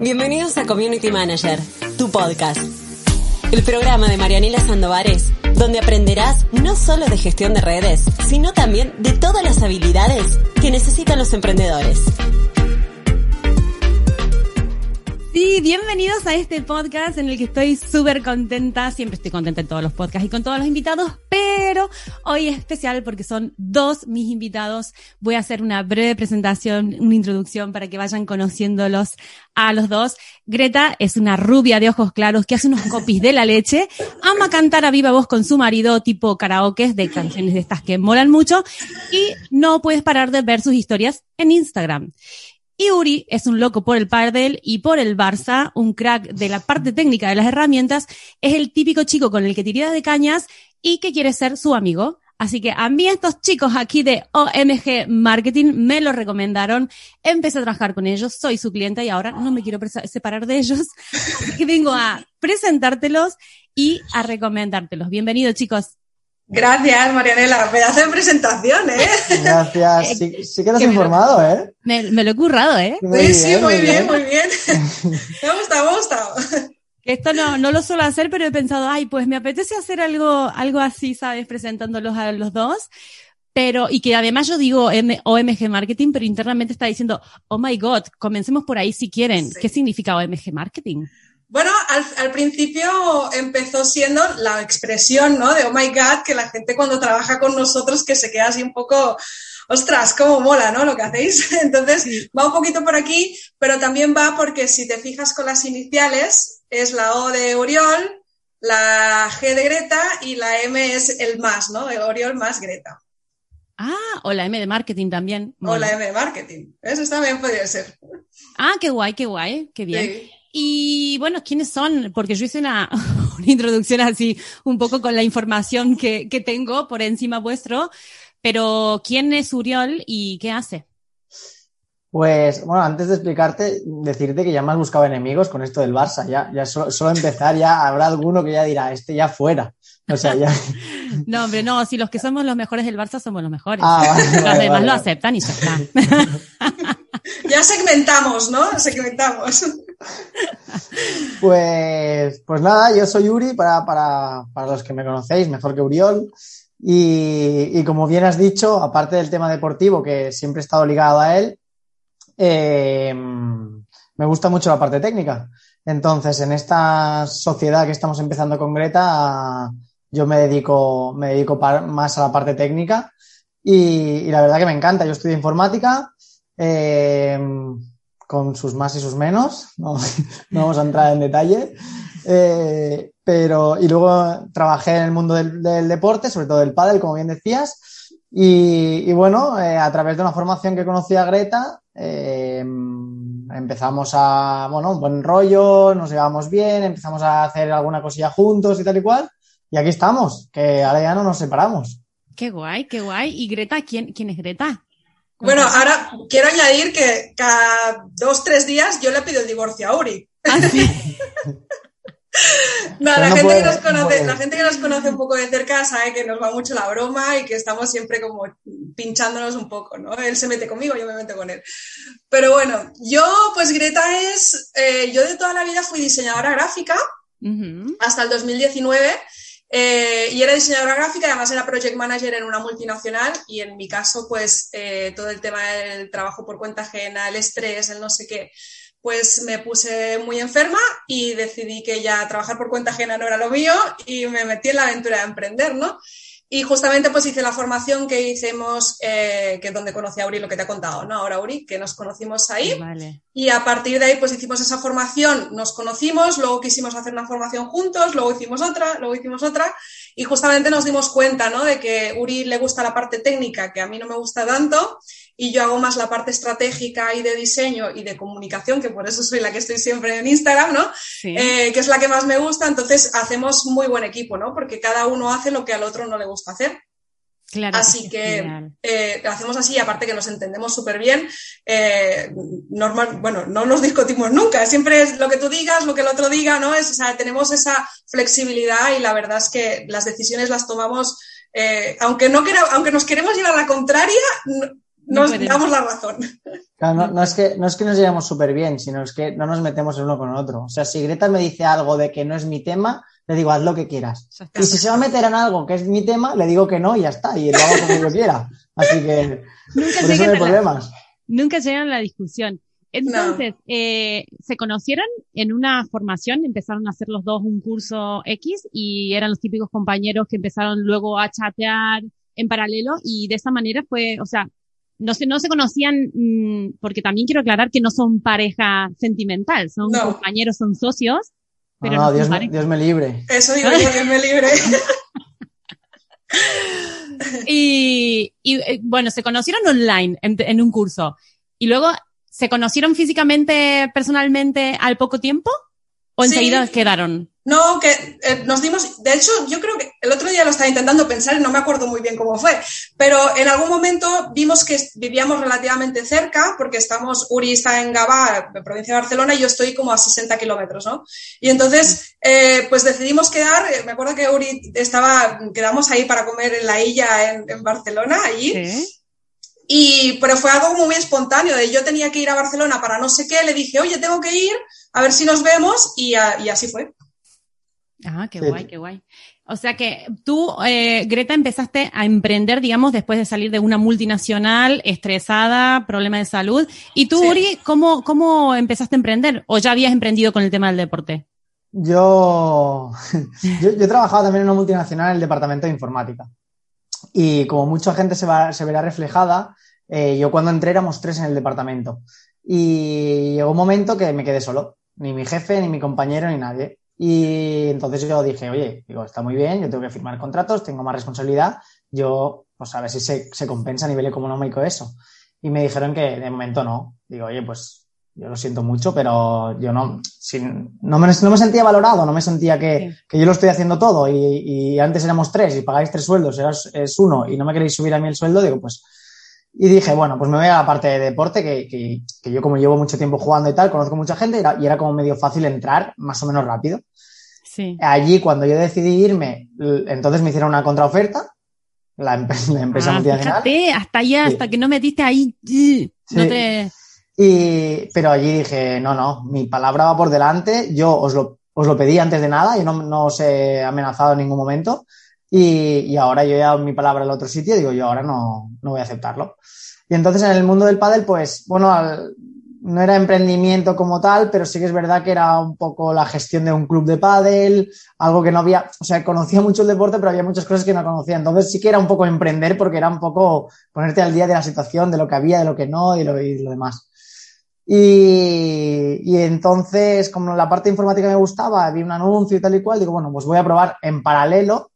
Bienvenidos a Community Manager, tu podcast. El programa de Marianela Sandovares, donde aprenderás no solo de gestión de redes, sino también de todas las habilidades que necesitan los emprendedores. Sí, bienvenidos a este podcast en el que estoy súper contenta. Siempre estoy contenta en todos los podcasts y con todos los invitados, pero hoy es especial porque son dos mis invitados. Voy a hacer una breve presentación, una introducción para que vayan conociéndolos a los dos. Greta es una rubia de ojos claros que hace unos copies de la leche, ama cantar a viva voz con su marido tipo karaoke de canciones de estas que molan mucho y no puedes parar de ver sus historias en Instagram. Y Uri es un loco por el pádel y por el Barça, un crack de la parte técnica de las herramientas, es el típico chico con el que tiras de cañas y que quiere ser su amigo. Así que a mí estos chicos aquí de OMG Marketing me lo recomendaron. Empecé a trabajar con ellos, soy su cliente y ahora no me quiero separar de ellos. Así que vengo a presentártelos y a recomendártelos. Bienvenidos chicos. Gracias, Marianela. Pedazo de presentación, ¿eh? Gracias. Sí, sí que te has informado, ¿eh? Me, me, lo he currado, ¿eh? sí, sí, muy bien, muy bien. me ha gustado, me ha gustado. Esto no, no lo suelo hacer, pero he pensado, ay, pues me apetece hacer algo, algo así, ¿sabes? Presentándolos a los dos. Pero, y que además yo digo M OMG Marketing, pero internamente está diciendo, oh my God, comencemos por ahí si quieren. Sí. ¿Qué significa OMG Marketing? Bueno, al, al, principio empezó siendo la expresión, ¿no? De oh my God, que la gente cuando trabaja con nosotros que se queda así un poco, ostras, cómo mola, ¿no? Lo que hacéis. Entonces, sí. va un poquito por aquí, pero también va porque si te fijas con las iniciales, es la O de Oriol, la G de Greta y la M es el más, ¿no? El Oriol más Greta. Ah, o la M de marketing también. O la M de marketing. Eso también podría ser. Ah, qué guay, qué guay, qué bien. Sí. Y bueno, ¿quiénes son? Porque yo hice una, una introducción así, un poco con la información que, que, tengo por encima vuestro, pero ¿quién es Uriol y qué hace? Pues, bueno, antes de explicarte, decirte que ya me has buscado enemigos con esto del Barça. Ya, ya solo, solo empezar, ya habrá alguno que ya dirá, este ya fuera. O sea, ya. no, hombre, no, si los que somos los mejores del Barça somos los mejores. Ah, vale, los vale, demás vale. lo aceptan y ya está. ya segmentamos, ¿no? Segmentamos. Pues, pues nada, yo soy Uri, para, para, para los que me conocéis, mejor que Uriol. Y, y, como bien has dicho, aparte del tema deportivo, que siempre he estado ligado a él, eh, me gusta mucho la parte técnica. Entonces, en esta sociedad que estamos empezando con Greta, yo me dedico, me dedico más a la parte técnica y, y, la verdad que me encanta. Yo estudio informática. Eh, con sus más y sus menos, no, no vamos a entrar en detalle, eh, pero y luego trabajé en el mundo del, deporte, sobre todo del pádel, como bien decías, y, y bueno, eh, a través de una formación que conocí a Greta, eh, empezamos a, bueno, un buen rollo, nos llevamos bien, empezamos a hacer alguna cosilla juntos y tal y cual, y aquí estamos, que ahora ya no nos separamos. Qué guay, qué guay. ¿Y Greta? ¿Quién, quién es Greta? Bueno, ahora quiero añadir que cada dos, tres días yo le pido el divorcio a Uri. ¿Ah, sí? no, la, no gente puede, que nos conoce, no la gente que nos conoce un poco de cerca sabe que nos va mucho la broma y que estamos siempre como pinchándonos un poco, ¿no? Él se mete conmigo, yo me meto con él. Pero bueno, yo, pues Greta es, eh, yo de toda la vida fui diseñadora gráfica uh -huh. hasta el 2019 eh, y era diseñadora gráfica, además era project manager en una multinacional y en mi caso, pues eh, todo el tema del trabajo por cuenta ajena, el estrés, el no sé qué, pues me puse muy enferma y decidí que ya trabajar por cuenta ajena no era lo mío y me metí en la aventura de emprender, ¿no? Y justamente pues hice la formación que hicimos, eh, que es donde conocí a Uri, lo que te ha contado, ¿no? Ahora Uri, que nos conocimos ahí. Vale. Y a partir de ahí pues hicimos esa formación, nos conocimos, luego quisimos hacer una formación juntos, luego hicimos otra, luego hicimos otra. Y justamente nos dimos cuenta, ¿no? De que Uri le gusta la parte técnica, que a mí no me gusta tanto, y yo hago más la parte estratégica y de diseño y de comunicación, que por eso soy la que estoy siempre en Instagram, ¿no? Sí. Eh, que es la que más me gusta, entonces hacemos muy buen equipo, ¿no? Porque cada uno hace lo que al otro no le gusta hacer. Claro, así que eh, hacemos así, aparte que nos entendemos súper bien. Eh, normal, bueno, no nos discutimos nunca, siempre es lo que tú digas, lo que el otro diga, ¿no? Es, o sea, tenemos esa flexibilidad y la verdad es que las decisiones las tomamos, eh, aunque, no quera, aunque nos queremos llevar a la contraria, nos damos la razón. no, es que, no es que nos llevemos súper bien, sino es que no nos metemos el uno con el otro. O sea, si Greta me dice algo de que no es mi tema, le digo, haz lo que quieras. Y si se va a meter en algo que es mi tema, le digo que no y ya está, y lo hago como yo quiera. Así que nunca por eso no hay problemas. nunca llegan a la discusión. Entonces, eh, se conocieron en una formación, empezaron a hacer los dos un curso X y eran los típicos compañeros que empezaron luego a chatear en paralelo y de esa manera fue, o sea, no se, no se conocían, mm, porque también quiero aclarar que no son pareja sentimental, son compañeros, son socios. Pero no, Dios, me, Dios, me, libre. Eso digo yo, Dios me libre. y, y, eh, bueno, se conocieron online en, en un curso. Y luego ¿Se conocieron físicamente, personalmente al poco tiempo? ¿O enseguida quedaron? No, que eh, nos dimos, de hecho, yo creo que el otro día lo estaba intentando pensar y no me acuerdo muy bien cómo fue, pero en algún momento vimos que vivíamos relativamente cerca, porque estamos, Uri está en Gabá, provincia de Barcelona, y yo estoy como a 60 kilómetros, ¿no? Y entonces, eh, pues decidimos quedar, eh, me acuerdo que Uri estaba, quedamos ahí para comer en la Illa en, en Barcelona, allí. ¿Sí? Y, pero fue algo muy espontáneo, de yo tenía que ir a Barcelona para no sé qué, le dije, oye, tengo que ir, a ver si nos vemos, y, y así fue. Ah, qué guay, qué guay. O sea que tú, eh, Greta, empezaste a emprender, digamos, después de salir de una multinacional, estresada, problema de salud. ¿Y tú, Uri, ¿cómo, cómo empezaste a emprender? ¿O ya habías emprendido con el tema del deporte? Yo, yo, yo he trabajado también en una multinacional en el departamento de informática. Y como mucha gente se, va, se verá reflejada, eh, yo cuando entré éramos tres en el departamento. Y llegó un momento que me quedé solo. Ni mi jefe, ni mi compañero, ni nadie. Y entonces yo dije, oye, digo, está muy bien, yo tengo que firmar contratos, tengo más responsabilidad, yo, pues a ver si se, se compensa a nivel económico eso. Y me dijeron que de momento no. Digo, oye, pues yo lo siento mucho, pero yo no, no, me, no, me, sentía valorado, no me sentía que, que yo lo estoy haciendo todo y, y, antes éramos tres y pagáis tres sueldos, eras, es uno y no me queréis subir a mí el sueldo, digo, pues, y dije, bueno, pues me voy a la parte de deporte, que, que, que yo como llevo mucho tiempo jugando y tal, conozco mucha gente y era, y era como medio fácil entrar, más o menos rápido. Sí. Allí, cuando yo decidí irme, entonces me hicieron una contraoferta, la, la empresa ah, multinacional. Fíjate, hasta allá, sí. hasta que no metiste ahí, no te... Y, pero allí dije, no, no, mi palabra va por delante, yo os lo, os lo pedí antes de nada, y no, no os he amenazado en ningún momento. Y, y ahora yo he dado mi palabra al otro sitio, digo, yo ahora no, no voy a aceptarlo. Y entonces en el mundo del pádel, pues, bueno, al, no era emprendimiento como tal, pero sí que es verdad que era un poco la gestión de un club de pádel, algo que no había, o sea, conocía mucho el deporte, pero había muchas cosas que no conocía. Entonces sí que era un poco emprender porque era un poco ponerte al día de la situación, de lo que había, de lo que no y lo, y lo demás. Y, y, entonces, como la parte informática me gustaba, vi un anuncio y tal y cual, digo, bueno, pues voy a probar en paralelo.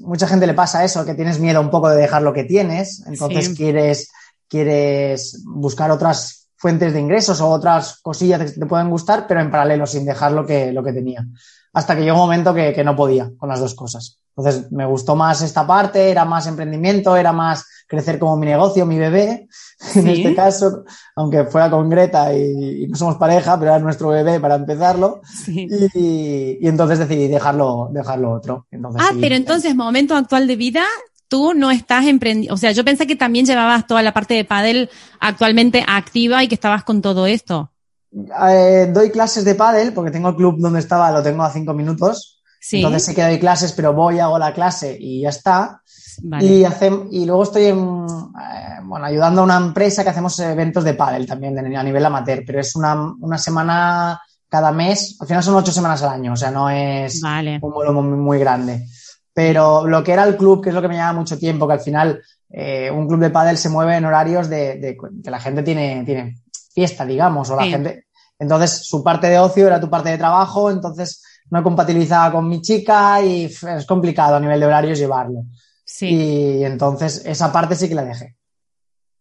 Mucha gente le pasa eso, que tienes miedo un poco de dejar lo que tienes, entonces sí. quieres, quieres buscar otras fuentes de ingresos o otras cosillas que te pueden gustar, pero en paralelo, sin dejar lo que, lo que tenía. Hasta que llegó un momento que, que no podía con las dos cosas. Entonces me gustó más esta parte, era más emprendimiento, era más crecer como mi negocio, mi bebé, ¿Sí? en este caso, aunque fuera con Greta y, y, no somos pareja, pero era nuestro bebé para empezarlo. Sí. Y, y, entonces decidí dejarlo, dejarlo otro. Entonces, ah, sí. pero entonces, momento actual de vida, tú no estás emprendiendo, o sea, yo pensé que también llevabas toda la parte de pádel actualmente activa y que estabas con todo esto. Eh, doy clases de pádel porque tengo el club donde estaba, lo tengo a cinco minutos. Sí. Entonces sé que doy clases, pero voy, hago la clase y ya está. Vale. Y, hace, y luego estoy en, eh, bueno, ayudando a una empresa que hacemos eventos de pádel también de, a nivel amateur, pero es una, una semana cada mes, al final son ocho semanas al año, o sea, no es vale. un vuelo muy, muy, grande. Pero lo que era el club, que es lo que me llama mucho tiempo, que al final eh, un club de pádel se mueve en horarios de, de, que la gente tiene, tiene fiesta, digamos, o la sí. gente... Entonces, su parte de ocio era tu parte de trabajo, entonces no compatibilizaba con mi chica y es complicado a nivel de horarios llevarlo. Sí. Y entonces esa parte sí que la dejé.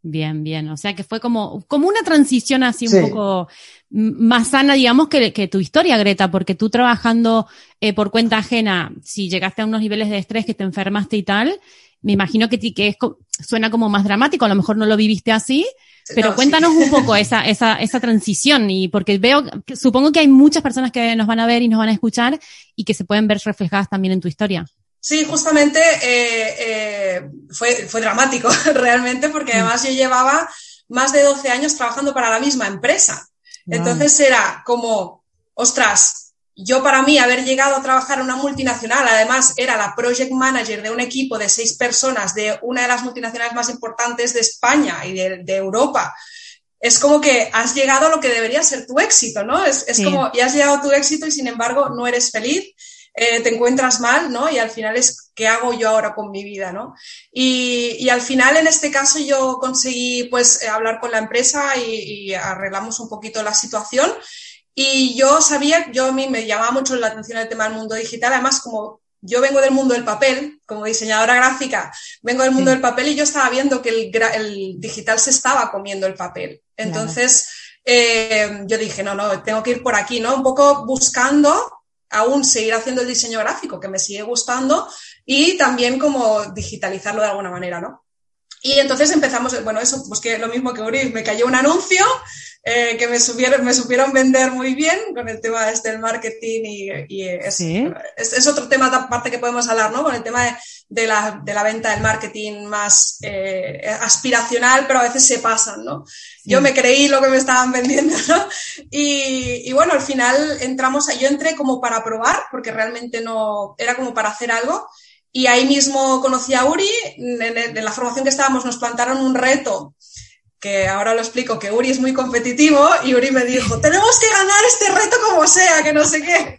Bien, bien. O sea que fue como, como una transición así un poco más sana, digamos, que, que, tu historia, Greta, porque tú trabajando eh, por cuenta ajena, si llegaste a unos niveles de estrés que te enfermaste y tal, me imagino que, que es, suena como más dramático, a lo mejor no lo viviste así, pero no, cuéntanos sí. un poco esa, esa, esa transición y porque veo, supongo que hay muchas personas que nos van a ver y nos van a escuchar y que se pueden ver reflejadas también en tu historia. Sí, justamente eh, eh, fue, fue dramático realmente porque además yo llevaba más de 12 años trabajando para la misma empresa. Entonces era como, ostras, yo para mí haber llegado a trabajar en una multinacional, además era la project manager de un equipo de seis personas de una de las multinacionales más importantes de España y de, de Europa. Es como que has llegado a lo que debería ser tu éxito, ¿no? Es, es sí. como, y has llegado a tu éxito y sin embargo no eres feliz eh, te encuentras mal, ¿no? Y al final es, ¿qué hago yo ahora con mi vida, ¿no? Y, y al final, en este caso, yo conseguí, pues, hablar con la empresa y, y, arreglamos un poquito la situación. Y yo sabía, yo a mí me llamaba mucho la atención el tema del mundo digital, además, como yo vengo del mundo del papel, como diseñadora gráfica, vengo del mundo sí. del papel y yo estaba viendo que el, el, digital se estaba comiendo el papel. Entonces, claro. eh, yo dije, no, no, tengo que ir por aquí, ¿no? Un poco buscando aún seguir haciendo el diseño gráfico, que me sigue gustando, y también como digitalizarlo de alguna manera, ¿no? Y entonces empezamos, bueno, eso, pues que lo mismo que Uri, me cayó un anuncio eh, que me, subieron, me supieron vender muy bien con el tema este del marketing y, y es, ¿Sí? es, es, otro tema aparte que podemos hablar, ¿no? Con el tema de, de, la, de la, venta del marketing más eh, aspiracional, pero a veces se pasan, ¿no? Sí. Yo me creí lo que me estaban vendiendo, ¿no? Y, y bueno, al final entramos, yo entré como para probar, porque realmente no, era como para hacer algo. Y ahí mismo conocí a Uri, en, en la formación que estábamos nos plantaron un reto que ahora lo explico, que Uri es muy competitivo y Uri me dijo, tenemos que ganar este reto como sea, que no sé qué.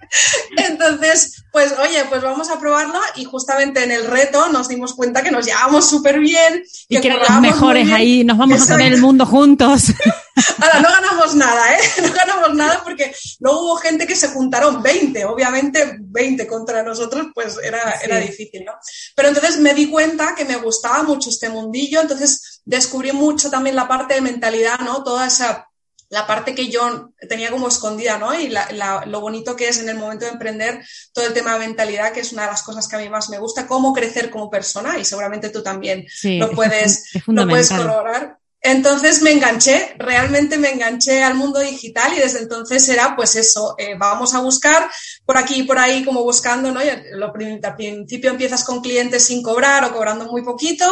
Entonces, pues oye, pues vamos a probarlo y justamente en el reto nos dimos cuenta que nos llevábamos súper bien. Y que, que eran los mejores ahí, nos vamos Exacto. a comer el mundo juntos. Ahora, no ganamos nada, ¿eh? No ganamos nada porque luego hubo gente que se juntaron 20, obviamente 20 contra nosotros, pues era, sí. era difícil, ¿no? Pero entonces me di cuenta que me gustaba mucho este mundillo, entonces descubrí mucho también la parte de mentalidad, ¿no? Toda esa la parte que yo tenía como escondida, ¿no? Y la, la, lo bonito que es en el momento de emprender todo el tema de mentalidad, que es una de las cosas que a mí más me gusta, cómo crecer como persona, y seguramente tú también sí, lo puedes, es lo puedes corroborar. Entonces me enganché, realmente me enganché al mundo digital y desde entonces era pues eso, eh, vamos a buscar por aquí y por ahí como buscando, ¿no? Y lo, al principio empiezas con clientes sin cobrar o cobrando muy poquito,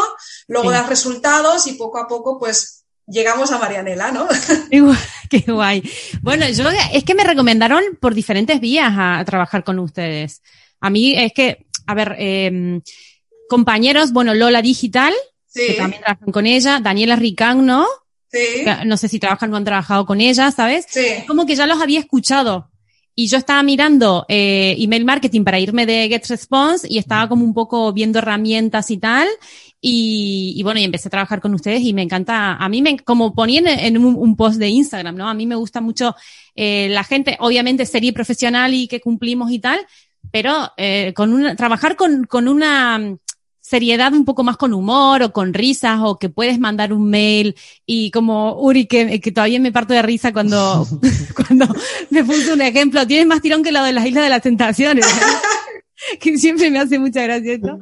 luego sí. das resultados y poco a poco pues llegamos a Marianela, ¿no? Qué guay. Bueno, yo es que me recomendaron por diferentes vías a, a trabajar con ustedes. A mí es que, a ver, eh, compañeros, bueno, Lola Digital, sí. que también trabajan con ella, Daniela Ricán, ¿no? Sí. No sé si trabajan o han trabajado con ella, ¿sabes? Sí. Es como que ya los había escuchado. Y yo estaba mirando eh, email marketing para irme de GetResponse y estaba como un poco viendo herramientas y tal. Y, y, bueno, y empecé a trabajar con ustedes y me encanta, a mí me, como ponían en un, un post de Instagram, ¿no? A mí me gusta mucho eh, la gente, obviamente serie profesional y que cumplimos y tal, pero eh, con una, trabajar con, con una seriedad un poco más con humor o con risas o que puedes mandar un mail y como Uri que, que todavía me parto de risa cuando, cuando me puso un ejemplo, tienes más tirón que lo de las Islas de las Tentaciones. que siempre me hace mucha gracia esto.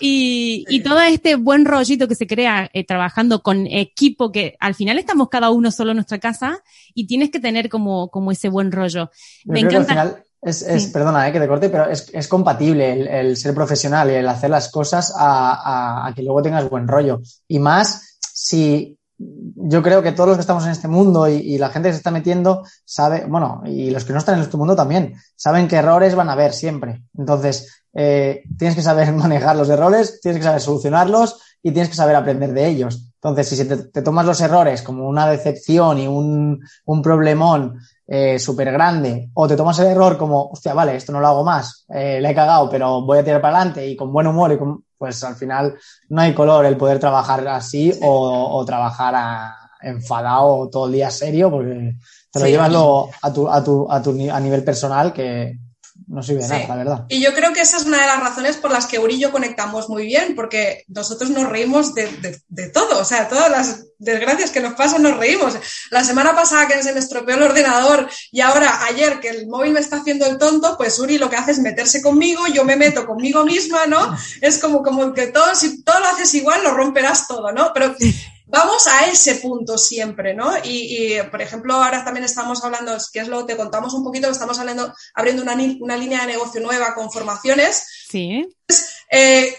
Y, y todo este buen rollito que se crea eh, trabajando con equipo, que al final estamos cada uno solo en nuestra casa y tienes que tener como, como ese buen rollo. Yo me encanta. Es, es sí. perdona eh, que te corte, pero es, es compatible el, el, ser profesional y el hacer las cosas a, a, a que luego tengas buen rollo. Y más si yo creo que todos los que estamos en este mundo y, y, la gente que se está metiendo sabe, bueno, y los que no están en este mundo también, saben que errores van a haber siempre. Entonces, eh, tienes que saber manejar los errores, tienes que saber solucionarlos y tienes que saber aprender de ellos. Entonces, si te, te tomas los errores como una decepción y un, un problemón eh, súper grande, o te tomas el error como, hostia, vale, esto no lo hago más, eh, le he cagado, pero voy a tirar para adelante y con buen humor y con, pues al final no hay color el poder trabajar así sí. o, o, trabajar a, enfadado todo el día serio porque te lo sí. llevas a, tu, a, tu, a, tu, a nivel personal que no sirve de sí. nada, la verdad. Y yo creo que esa es una de las razones por las que Uri y yo conectamos muy bien, porque nosotros nos reímos de, de, de, todo, o sea, todas las desgracias que nos pasan nos reímos. La semana pasada que se me estropeó el ordenador y ahora ayer que el móvil me está haciendo el tonto, pues Uri lo que hace es meterse conmigo, yo me meto conmigo misma, ¿no? Es como, como que todo, si todo lo haces igual, lo romperás todo, ¿no? Pero vamos a ese punto siempre, ¿no? Y, y, por ejemplo, ahora también estamos hablando, que es lo te contamos un poquito, estamos hablando, abriendo una, una línea de negocio nueva con formaciones. Sí. Eh,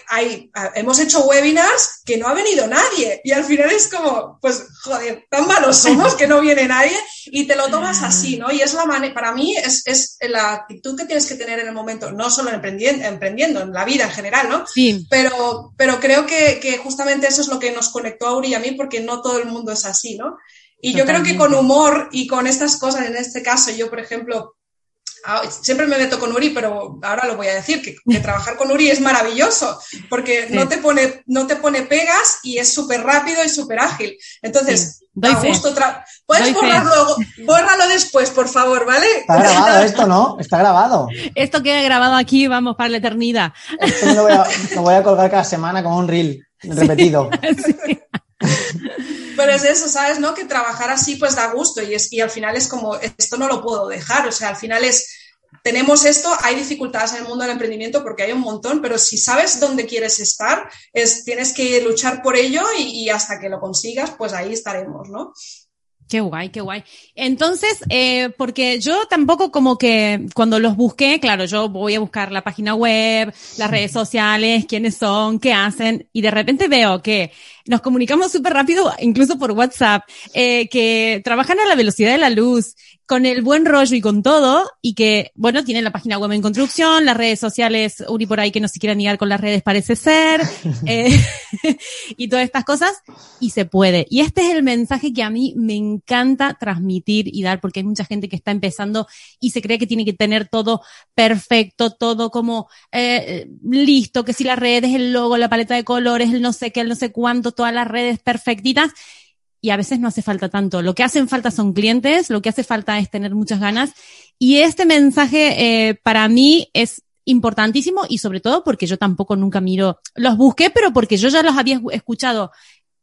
hemos hecho webinars que no ha venido nadie y al final es como, pues, joder, tan malos somos que no viene nadie y te lo tomas así, ¿no? Y es la manera, para mí es, es, la actitud que tienes que tener en el momento, no solo emprendiendo, emprendiendo, en la vida en general, ¿no? Sí. Pero, pero creo que, que justamente eso es lo que nos conectó a Uri y a mí porque no todo el mundo es así, ¿no? Y yo creo que con humor y con estas cosas, en este caso, yo, por ejemplo, Ah, siempre me meto con Uri, pero ahora lo voy a decir, que, trabajar con Uri es maravilloso, porque no, te pone, no te pone pegas y es súper rápido y súper ágil. Entonces, da gusto. Puedes borrarlo, bórralo después, por favor, ¿vale? Está grabado esto, ¿no? Está grabado. Esto queda grabado aquí, vamos, para la eternidad. Esto lo voy a, lo voy a colgar cada semana como un reel repetido. sí. Pero es eso, ¿sabes? ¿No? Que trabajar así pues da gusto y, es, y al final es como, esto no lo puedo dejar, o sea, al final es, tenemos esto, hay dificultades en el mundo del emprendimiento porque hay un montón, pero si sabes dónde quieres estar, es, tienes que luchar por ello y, y hasta que lo consigas, pues ahí estaremos, ¿no? Qué guay, qué guay. Entonces, eh, porque yo tampoco como que cuando los busqué, claro, yo voy a buscar la página web, las redes sociales, quiénes son, qué hacen, y de repente veo que nos comunicamos súper rápido, incluso por WhatsApp, eh, que trabajan a la velocidad de la luz, con el buen rollo y con todo, y que, bueno, tienen la página web en construcción, las redes sociales, Uri por ahí que no se quiera negar con las redes parece ser, eh, y todas estas cosas, y se puede. Y este es el mensaje que a mí me encanta transmitir y dar, porque hay mucha gente que está empezando y se cree que tiene que tener todo perfecto, todo como eh, listo, que si las redes, el logo, la paleta de colores, el no sé qué, el no sé cuánto, todas las redes perfectitas, y a veces no hace falta tanto. Lo que hacen falta son clientes, lo que hace falta es tener muchas ganas. Y este mensaje eh, para mí es importantísimo y sobre todo porque yo tampoco nunca miro, los busqué, pero porque yo ya los había escuchado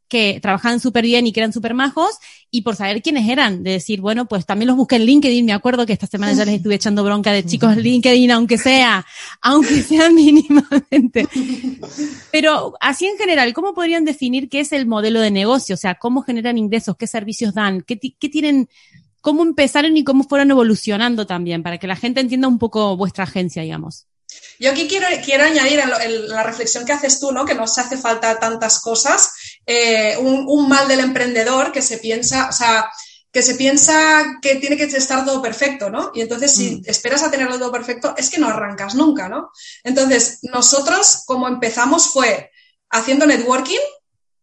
que trabajaban súper bien y que eran súper majos, y por saber quiénes eran, de decir, bueno, pues también los busqué en LinkedIn, me acuerdo que esta semana ya les estuve echando bronca de chicos LinkedIn, aunque sea, aunque sea mínimamente. Pero así en general, ¿cómo podrían definir qué es el modelo de negocio? O sea, ¿cómo generan ingresos? ¿Qué servicios dan? ¿Qué, qué tienen? ¿Cómo empezaron y cómo fueron evolucionando también? Para que la gente entienda un poco vuestra agencia, digamos. Yo aquí quiero, quiero añadir en, la reflexión que haces tú, ¿no? que no se hace falta tantas cosas, eh, un, mal del emprendedor que se piensa, o sea, que se piensa que tiene que estar todo perfecto, ¿no? Y entonces si mm. esperas a tenerlo todo perfecto, es que no arrancas nunca, ¿no? Entonces, nosotros como empezamos fue haciendo networking,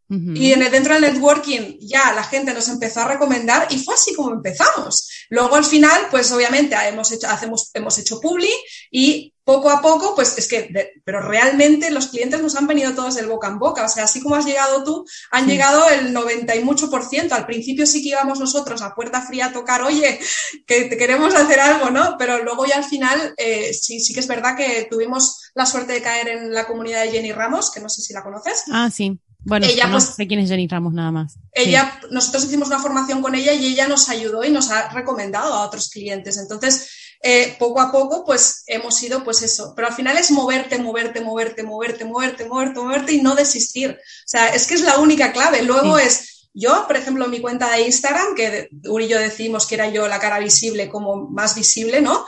y en el, dentro del networking ya la gente nos empezó a recomendar y fue así como empezamos. Luego al final, pues obviamente hemos hecho, hacemos, hemos hecho publi y poco a poco, pues es que, pero realmente los clientes nos han venido todos del boca en boca. O sea, así como has llegado tú, han llegado el 90 y mucho por ciento. Al principio sí que íbamos nosotros a puerta fría a tocar, oye, que te queremos hacer algo, ¿no? Pero luego ya al final, eh, sí, sí que es verdad que tuvimos la suerte de caer en la comunidad de Jenny Ramos, que no sé si la conoces. Ah, sí. Bueno, ella, no sé quién es Jenny Ramos nada más. Ella, nosotros hicimos una formación con ella y ella nos ayudó y nos ha recomendado a otros clientes. Entonces, eh, poco a poco, pues hemos ido, pues eso. Pero al final es moverte, moverte, moverte, moverte, moverte, moverte, moverte y no desistir. O sea, es que es la única clave. Luego es, yo, por ejemplo, mi cuenta de Instagram, que Uri y yo decimos que era yo la cara visible como más visible, ¿no?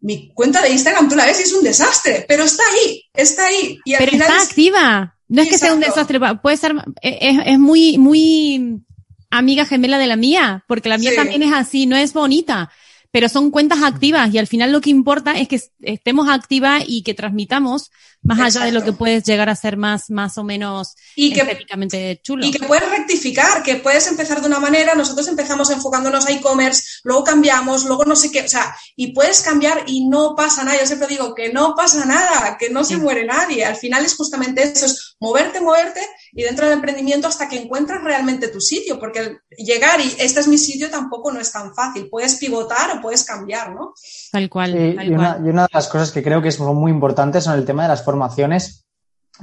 Mi cuenta de Instagram, tú la ves y es un desastre, pero está ahí, está ahí. Y al pero está activa. No es que sea un desastre, puede ser, es, es, muy, muy amiga gemela de la mía, porque la mía también es así, no es bonita, pero son cuentas activas y al final lo que importa es que estemos activas y que transmitamos más allá de lo que puedes llegar a ser más, más o menos y que, chulo. Y que puedes rectificar, que puedes empezar de una manera, nosotros empezamos enfocándonos a e-commerce, luego cambiamos, luego no sé qué, o sea, y puedes cambiar y no pasa nada. Yo siempre digo que no pasa nada, que no se muere nadie. Al final es justamente eso, es moverte, moverte y dentro del emprendimiento hasta que encuentras realmente tu sitio, porque llegar y este es mi sitio tampoco no es tan fácil. Puedes pivotar o puedes cambiar, ¿no? Tal cual. y, Una, y, Una, de las cosas que creo que son muy importantes son el tema de las formaciones.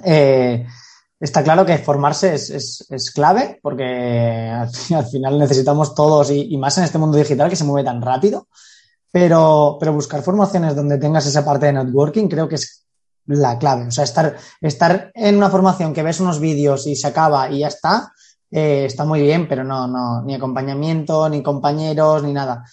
Eh, está claro que formarse es, es, es clave porque al, final necesitamos todos y, y, más en este mundo digital que se mueve tan rápido. Pero, pero buscar formaciones donde tengas esa parte de networking creo que es la clave. O sea, estar, estar en una formación que ves unos vídeos y se acaba y ya está, eh, está muy bien, pero no, no, ni acompañamiento, ni compañeros, ni nada.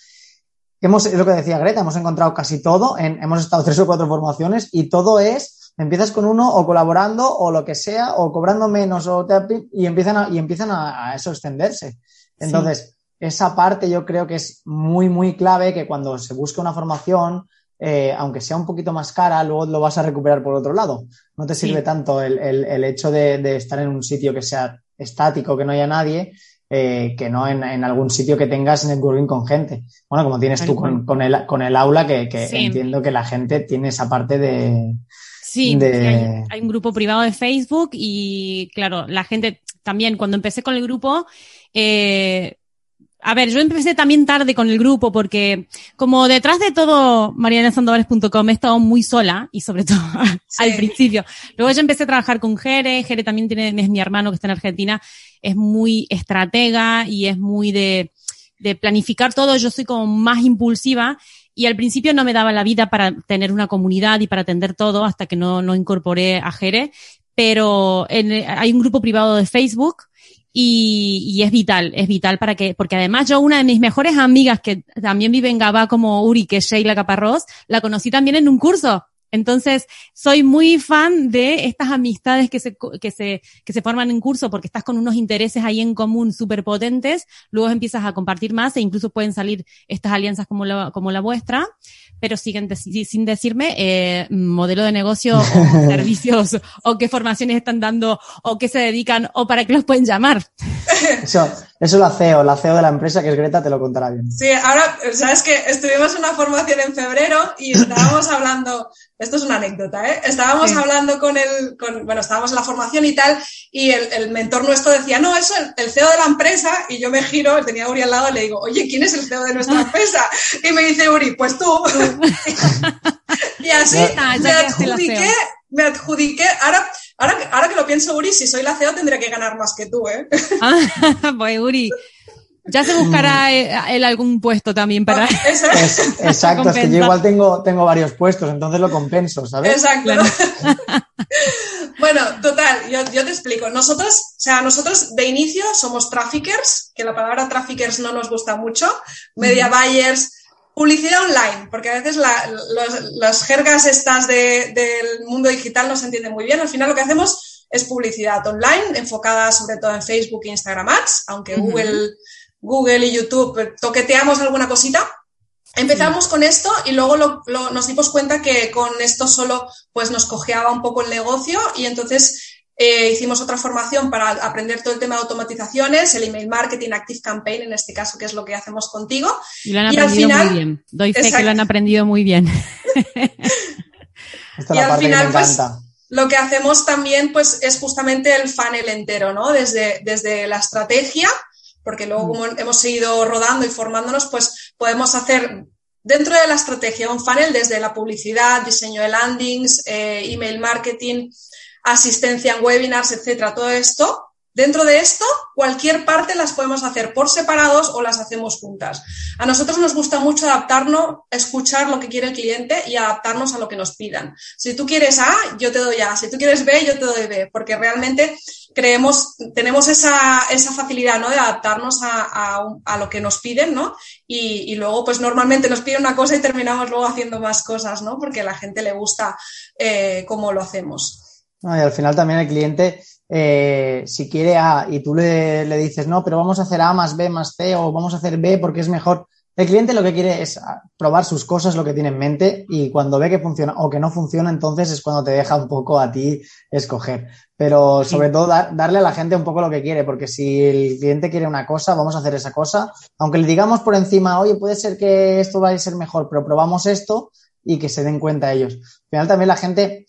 Hemos, es lo que decía Greta, hemos encontrado casi todo, en, hemos estado tres o cuatro formaciones y todo es empiezas con uno o colaborando o lo que sea, o cobrando menos o y empiezan a, y empiezan a, eso extenderse. Entonces, esa parte yo creo que es muy, muy clave que cuando se busca una formación, eh, aunque sea un poquito más cara, luego lo vas a recuperar por otro lado. No te sirve tanto el, hecho de, estar en un sitio que sea estático, que no haya nadie, eh, que no en, algún sitio que tengas networking con gente. Bueno, como tienes tú con, el, con el aula, que, entiendo que la gente tiene esa parte de... Sí, hay, un grupo privado de Facebook y claro, la gente también cuando empecé con el grupo, eh, a ver, yo empecé también tarde con el grupo porque como detrás de todo marianasandovares.com he estado muy sola y sobre todo al principio. Luego yo empecé a trabajar con Jere, Jere también tiene, es mi hermano que está en Argentina, es muy estratega y es muy de, de planificar todo. Yo soy como más impulsiva y al principio no me daba la vida para tener una comunidad y para atender todo hasta que no, no incorporé a Jere. Pero en, hay un grupo privado de Facebook y, y, es vital, es vital para que, porque además yo una de mis mejores amigas que también vive en Gabá como Uri, que es Sheila Caparrós, la conocí también en un curso. Entonces, soy muy fan de estas amistades que se, que se, que se forman en curso porque estás con unos intereses ahí en común súper potentes, luego empiezas a compartir más e incluso pueden salir estas alianzas como la, como la vuestra pero siguen sin decirme eh, modelo de negocio o servicios o qué formaciones están dando o qué se dedican o para qué los pueden llamar. Eso, eso la CEO, la CEO de la empresa, que es Greta, te lo contará bien. Sí, ahora, sabes que estuvimos en una formación en febrero y estábamos hablando, esto es una anécdota, ¿eh? Estábamos hablando con el, con, bueno, estábamos en la formación y tal, y el, el mentor nuestro decía, no, eso, el, el, CEO de la empresa, y yo me giro, tenía a Uri al lado, y le digo, oye, ¿quién es el CEO de nuestra empresa? Y me dice Uri, pues tú. Y así me adjudiqué, me adjudiqué, ahora, ahora, ahora que lo pienso, Uri, si soy la CEO tendría que ganar más que tú, ¿eh? Ah, pues Uri, ya se buscará mm. él algún puesto también para. exacto, es que yo igual tengo, tengo varios puestos, entonces lo compenso, ¿sabes? Exacto. bueno, total, yo, yo, te explico. Nosotros, o sea, nosotros de inicio somos traffickers, que la palabra traffickers no nos gusta mucho, media buyers, publicidad online, porque a veces la, los, las jergas estas de, del mundo digital no se entienden muy bien. Al final lo que hacemos es publicidad online, enfocada sobre todo en Facebook e Instagram Ads, aunque Google Google y YouTube toqueteamos alguna cosita. Empezamos con esto y luego nos dimos cuenta que con esto solo pues nos cojeaba un poco el negocio y entonces eh, hicimos otra formación para aprender todo el tema de automatizaciones, el email marketing, Active Campaign, en este caso, que es lo que hacemos contigo. Y lo han aprendido muy bien. Doy fe que lo han aprendido muy bien. y al final, pues, lo que hacemos también, pues, es justamente el funnel entero, ¿no? Desde, desde la estrategia, porque luego mm. como hemos seguido rodando y formándonos, pues podemos hacer dentro de la estrategia un funnel desde la publicidad, diseño de landings, eh, email marketing, asistencia en webinars, etcétera, todo esto Dentro de esto, cualquier parte las podemos hacer por separados o las hacemos juntas. A nosotros nos gusta mucho adaptarnos, escuchar lo que quiere el cliente y adaptarnos a lo que nos pidan. Si tú quieres A, yo te doy A. Si tú quieres B, yo te doy B. Porque realmente creemos, tenemos esa, esa facilidad, ¿no? De adaptarnos a, a, lo que nos piden, ¿no? Y, y, luego, pues normalmente nos piden una cosa y terminamos luego haciendo más cosas, ¿no? Porque a la gente le gusta eh, cómo lo hacemos. Y al final también el cliente eh, si quiere A y tú le, le, dices, no, pero vamos a hacer A más B más C o vamos a hacer B porque es mejor. El cliente lo que quiere es probar sus cosas, lo que tiene en mente y cuando ve que funciona o que no funciona, entonces es cuando te deja un poco a ti escoger. Pero sobre todo darle a la gente un poco lo que quiere, porque si el cliente quiere una cosa, vamos a hacer esa cosa. Aunque le digamos por encima, oye, puede ser que esto vaya a ser mejor, pero probamos esto y que se den cuenta ellos. Al final también la gente,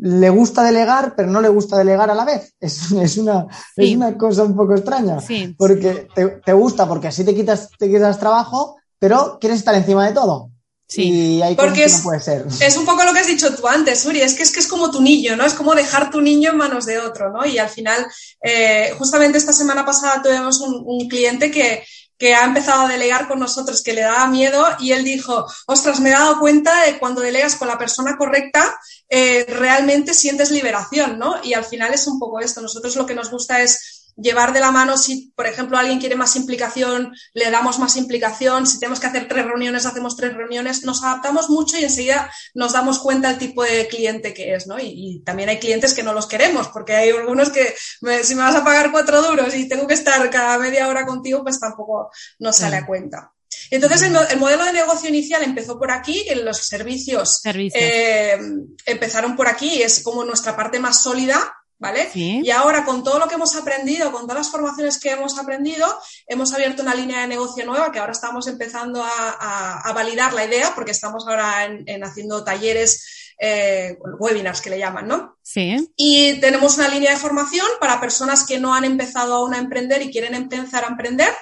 le gusta delegar, pero no le gusta delegar a la vez. Es, es, una, es una cosa un poco extraña. Porque te, te, gusta, porque así te quitas, te quitas trabajo, pero quieres estar encima de todo. Sí, y hay porque es, no puede ser. Es un poco lo que has dicho tú antes, Uri, es que es que es como tu niño, ¿no? Es como dejar tu niño en manos de otro, ¿no? Y al final, eh, justamente esta semana pasada tuvimos un, un cliente que, que ha empezado a delegar con nosotros, que le daba miedo, y él dijo, ostras, me he dado cuenta de cuando delegas con la persona correcta, eh, realmente sientes liberación, ¿no? Y al final es un poco esto. Nosotros lo que nos gusta es llevar de la mano si, por ejemplo, alguien quiere más implicación, le damos más implicación, si tenemos que hacer tres reuniones, hacemos tres reuniones, nos adaptamos mucho y enseguida nos damos cuenta del tipo de cliente que es, ¿no? Y, también hay clientes que no los queremos, porque hay algunos que si me vas a pagar cuatro duros y tengo que estar cada media hora contigo, pues tampoco nos sale a cuenta. Entonces, el, modelo de negocio inicial empezó por aquí, en los servicios, eh, empezaron por aquí, es como nuestra parte más sólida, ¿vale? Y ahora, con todo lo que hemos aprendido, con todas las formaciones que hemos aprendido, hemos abierto una línea de negocio nueva que ahora estamos empezando a, validar la idea, porque estamos ahora en, haciendo talleres, eh, webinars que le llaman, ¿no? Sí. Y tenemos una línea de formación para personas que no han empezado aún a emprender y quieren empezar a emprender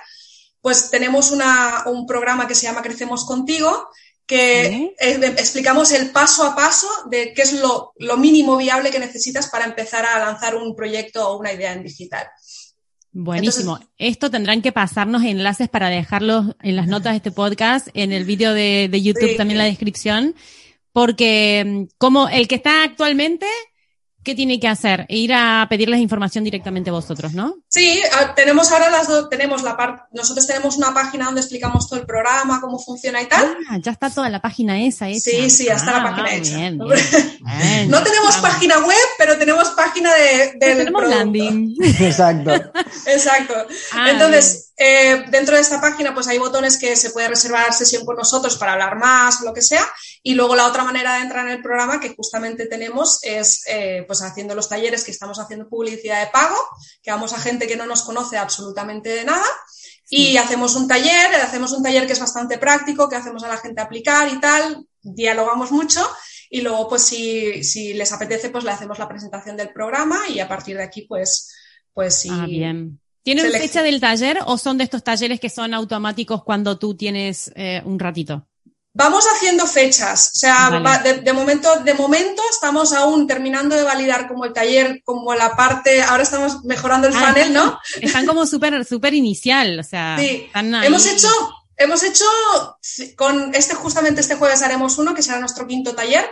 pues tenemos un programa que se llama Crecemos Contigo, que explicamos el paso a paso de qué es lo, mínimo viable que necesitas para empezar a lanzar un proyecto o una idea en digital. Buenísimo. Esto tendrán que pasarnos enlaces para dejarlos en las notas de este podcast, en el vídeo de, YouTube también en la descripción, porque mm, como el que está actualmente ¿qué tiene que hacer? Ir a pedirles información directamente a vosotros, ¿no? Sí, tenemos ahora las dos, tenemos la parte, nosotros tenemos una página donde explicamos todo el programa, cómo funciona y tal. Ah, ya está toda la página esa hecha. Sí, sí, ya está la ah, página hecha. no tenemos página web, pero tenemos página de, tenemos landing. Exacto. Exacto. Ah, Entonces, eh, dentro de esta página, pues hay botones que se puede reservar sesión con nosotros para hablar más o lo que sea. Y luego la otra manera de entrar en el programa que justamente tenemos es, eh, pues haciendo los talleres que estamos haciendo publicidad de pago, que vamos a gente que no nos conoce absolutamente de nada. Y hacemos un taller, hacemos un taller que es bastante práctico, que hacemos a la gente aplicar y tal, dialogamos mucho y luego pues si, si les apetece pues le hacemos la presentación del programa y a partir de aquí pues, pues sí. Ah, bien. ¿Tienen fecha del taller o son de estos talleres que son automáticos cuando tú tienes eh, un ratito? Vamos haciendo fechas, o sea, de, momento, de momento estamos aún terminando de validar como el taller, como la parte, ahora estamos mejorando el ah, funnel, ¿no? Están como súper, súper inicial, o sea. Sí, hemos hecho, hemos hecho, con este, justamente este jueves haremos uno, que será nuestro quinto taller.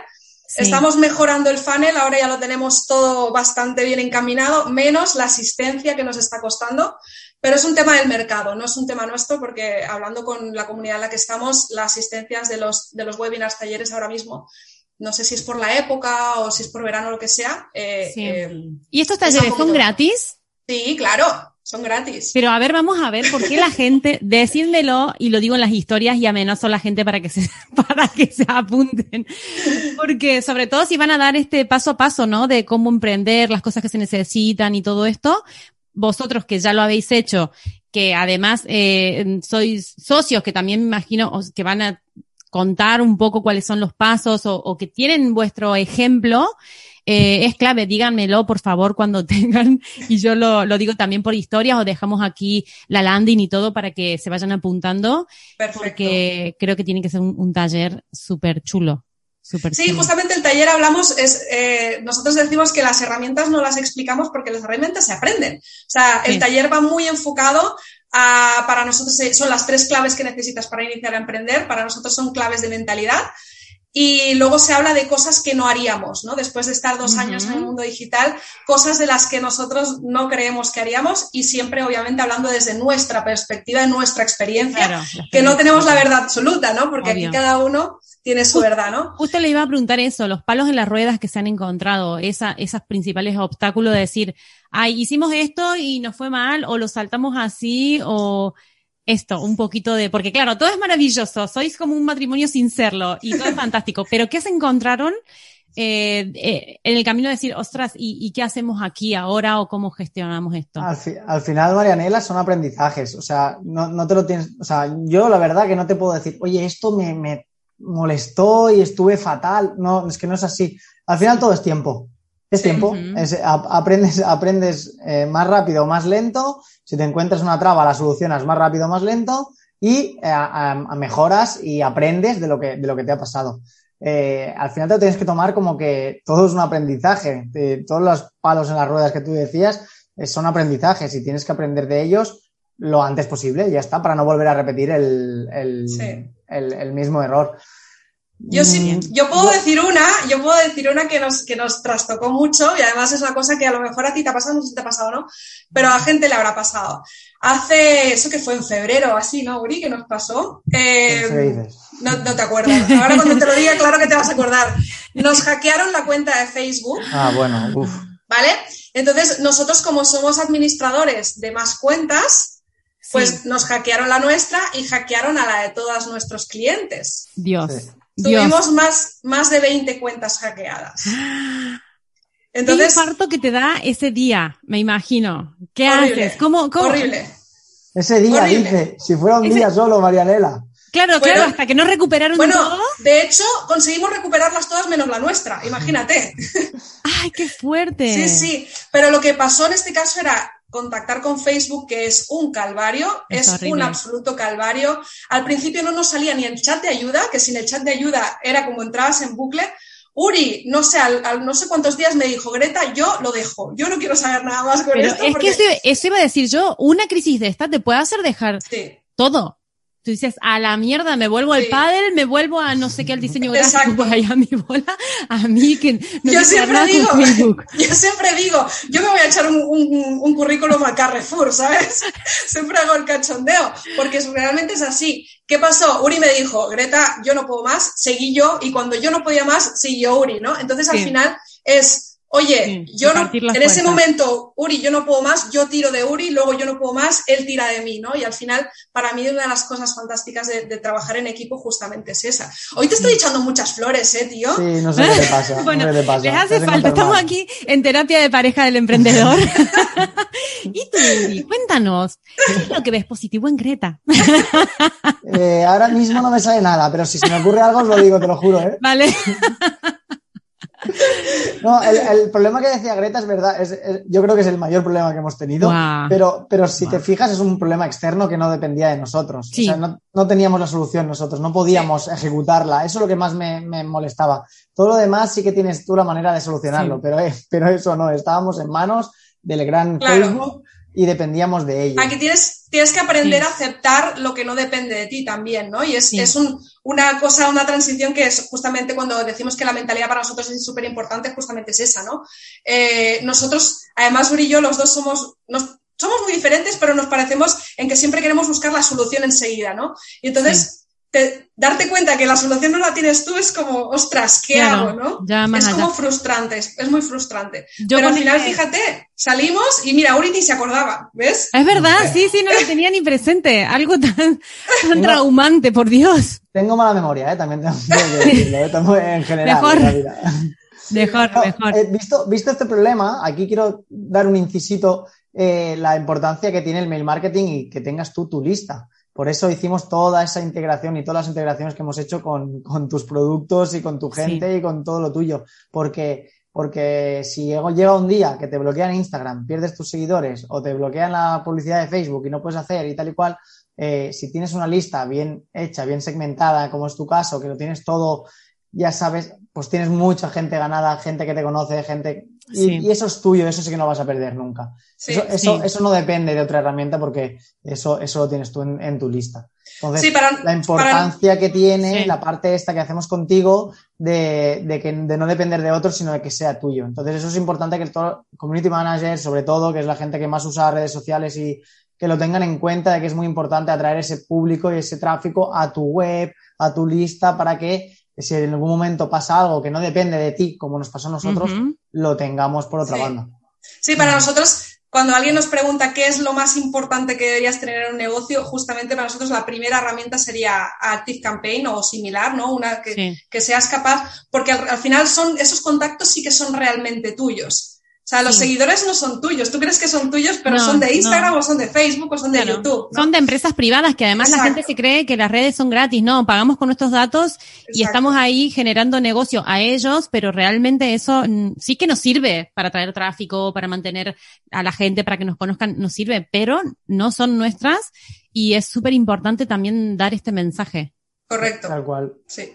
Estamos mejorando el funnel, ahora ya lo tenemos todo bastante bien encaminado, menos la asistencia que nos está costando. Pero es un tema del mercado, no es un tema nuestro, porque hablando con la comunidad en la que estamos, las asistencias de los, de los webinars, talleres ahora mismo, no sé si es por la época o si es por verano o lo que sea. Eh, eh, ¿Y estos talleres son gratis? Sí, claro, son gratis. Pero a ver, vamos a ver por qué la gente, decídmelo y lo digo en las historias y amenazo a la gente para que se, para que se apunten. Porque sobre todo si van a dar este paso a paso, ¿no? De cómo emprender, las cosas que se necesitan y todo esto, vosotros que ya lo habéis hecho, que además eh, sois socios, que también me imagino que van a contar un poco cuáles son los pasos o, que tienen vuestro ejemplo, eh, es clave, díganmelo por favor cuando tengan, y yo lo, lo, digo también por historias o dejamos aquí la landing y todo para que se vayan apuntando, Perfecto. porque creo que tiene que ser un, un taller súper chulo sí, justamente el taller hablamos, es, eh, nosotros decimos que las herramientas no las explicamos porque las herramientas se aprenden. O sea, el taller va muy enfocado a, para nosotros eh, son las tres claves que necesitas para iniciar a emprender, para nosotros son claves de mentalidad. Y luego se habla de cosas que no haríamos, ¿no? Después de estar dos años en el mundo digital, cosas de las que nosotros no creemos que haríamos y siempre, obviamente, hablando desde nuestra perspectiva, de nuestra experiencia, que no tenemos la verdad absoluta, ¿no? Porque aquí cada uno tiene su verdad, ¿no? Justo le iba a preguntar eso, los palos en las ruedas que se han encontrado, esa, esos principales obstáculos de decir, ay, hicimos esto y nos fue mal, o lo saltamos así, o esto, un poquito de, porque claro, todo es maravilloso, sois como un matrimonio sin serlo, y todo es fantástico, pero ¿qué se encontraron? Eh, eh, en el camino de decir, ostras, ¿y, qué hacemos aquí ahora o cómo gestionamos esto? Al, final, Marianela, son aprendizajes. O sea, no, no, te lo tienes. O sea, yo la verdad que no te puedo decir, oye, esto me, me molestó y estuve fatal. No, es que no es así. Al final todo es tiempo. Es tiempo. aprendes aprendes eh, más rápido o más lento. Si te encuentras una traba, la solucionas más rápido o más lento y eh, mejoras y aprendes de lo que, de lo que te ha pasado. Eh, al final te lo tienes que tomar como que todo es un aprendizaje. todos los palos en las ruedas que tú decías son aprendizajes y tienes que aprender de ellos lo antes posible, ya está, para no volver a repetir el, el, el, mismo error. Yo sí, yo puedo decir una, yo puedo decir una que nos, que nos trastocó mucho y además es una cosa que a lo mejor a ti te ha pasado, no sé si te ha pasado o no, pero a gente le habrá pasado. Hace, eso que fue en febrero, así, ¿no, Uri? Que nos pasó. Eh, no, no, te acuerdas. Ahora cuando te lo diga, claro que te vas a acordar. Nos hackearon la cuenta de Facebook. Ah, bueno, uff. ¿Vale? Entonces, nosotros como somos administradores de más cuentas, pues nos hackearon la nuestra y hackearon a la de todos nuestros clientes. Dios. Tuvimos más, más de 20 cuentas hackeadas. Entonces, ¿Qué infarto que te da ese día, me imagino? ¿Qué haces? ¿Cómo, cómo? Horrible. Ese día, dice, si fuera un día solo, Marianela. Claro, claro, hasta que no recuperaron bueno, todo. de hecho, conseguimos recuperarlas todas menos la nuestra, imagínate. ¡Ay, qué fuerte! Sí, sí, pero lo que pasó en este caso era contactar con Facebook, que es un calvario, es, un absoluto calvario. Al principio no nos salía ni el chat de ayuda, que sin el chat de ayuda era como entrabas en bucle. Uri, no sé, al, no sé cuántos días me dijo, Greta, yo lo dejo, yo no quiero saber nada más con Pero esto. Es que eso, iba a decir yo, una crisis de esta te puede hacer dejar todo. Tú dices, a la mierda, me vuelvo al pádel, me vuelvo a no sé qué, al diseño gráfico, a mi bola, a mí que no yo siempre digo, yo siempre digo, yo me voy a echar un, un, un currículum a Carrefour, ¿sabes? siempre hago el cachondeo, porque realmente es así. ¿Qué pasó? Uri me dijo, Greta, yo no puedo más, seguí yo, y cuando yo no podía más, siguió Uri, ¿no? Entonces al final es Oye, yo no, en ese momento, Uri, yo no puedo más, yo tiro de Uri, luego yo no puedo más, él tira de mí, ¿no? Y al final, para mí, una de las cosas fantásticas de, trabajar en equipo justamente es esa. Hoy te estoy echando muchas flores, ¿eh, tío? Sí, no sé qué te pasa. bueno, les hace falta, estamos aquí en terapia de pareja del emprendedor. y tú, Uri, cuéntanos, ¿qué es lo que ves positivo en Greta? Eh, ahora mismo no me sale nada, pero si se me ocurre algo os lo digo, te lo juro, ¿eh? Vale. No, el, problema que decía Greta es verdad, es, yo creo que es el mayor problema que hemos tenido, pero, pero si te fijas es un problema externo que no dependía de nosotros. O sea, no, teníamos la solución nosotros, no podíamos ejecutarla. Eso es lo que más me, molestaba. Todo lo demás sí que tienes tú la manera de solucionarlo, pero, eh, pero eso no, estábamos en manos del gran Facebook y dependíamos de ello. Aquí tienes, tienes que aprender a aceptar lo que no depende de ti también, ¿no? Y es, es un, una cosa, una transición que es justamente cuando decimos que la mentalidad para nosotros es súper importante, justamente es esa, ¿no? Eh, nosotros, además, Uri y yo, los dos somos, nos, somos muy diferentes, pero nos parecemos en que siempre queremos buscar la solución enseguida, ¿no? Y entonces, darte cuenta que la solución no la tienes tú es como, ostras, ¿qué hago? ¿no? es como frustrante, es, muy frustrante. Pero al final, fíjate, salimos y mira, Uri se acordaba, ¿ves? Es verdad, sí, sí, no lo tenía ni presente. Algo tan, traumante, por Dios. Tengo mala memoria, ¿eh? también tengo que decirlo, ¿eh? en general. Mejor. Mejor, mejor. Eh, visto, visto este problema, aquí quiero dar un incisito, eh, la importancia que tiene el mail marketing y que tengas tú tu lista. Por eso hicimos toda esa integración y todas las integraciones que hemos hecho con, tus productos y con tu gente y con todo lo tuyo. Porque, porque si llega un día que te bloquean Instagram, pierdes tus seguidores o te bloquean la publicidad de Facebook y no puedes hacer y tal y cual, eh, si tienes una lista bien hecha, bien segmentada, como es tu caso, que lo tienes todo, ya sabes, pues tienes mucha gente ganada, gente que te conoce, gente y, eso es tuyo, eso sí que no vas a perder nunca. eso, eso, no depende de otra herramienta porque eso, eso lo tienes tú en, tu lista. Entonces, la importancia que tiene la parte esta que hacemos contigo de, de, que, de no depender de otros, sino de que sea tuyo. Entonces, eso es importante que el community manager, sobre todo, que es la gente que más usa redes sociales y que lo tengan en cuenta de que es muy importante atraer ese público y ese tráfico a tu web, a tu lista, para que si en algún momento pasa algo que no depende de ti, como nos pasó a nosotros, lo tengamos por otra banda. Sí, para nosotros, cuando alguien nos pregunta qué es lo más importante que deberías tener en un negocio, justamente para nosotros la primera herramienta sería Active Campaign o similar, ¿no? Una que, que seas capaz, porque al, final son, esos contactos sí que son realmente tuyos. O sea, los seguidores no son tuyos. Tú crees que son tuyos, pero son de Instagram o son de Facebook o son de YouTube. Son de empresas privadas que además la gente se cree que las redes son gratis. No, pagamos con nuestros datos y estamos ahí generando negocio a ellos, pero realmente eso mm, sí que nos sirve para traer tráfico, para mantener a la gente, para que nos conozcan, nos sirve, pero no son nuestras y es súper importante también dar este mensaje. Correcto. Tal cual. Sí.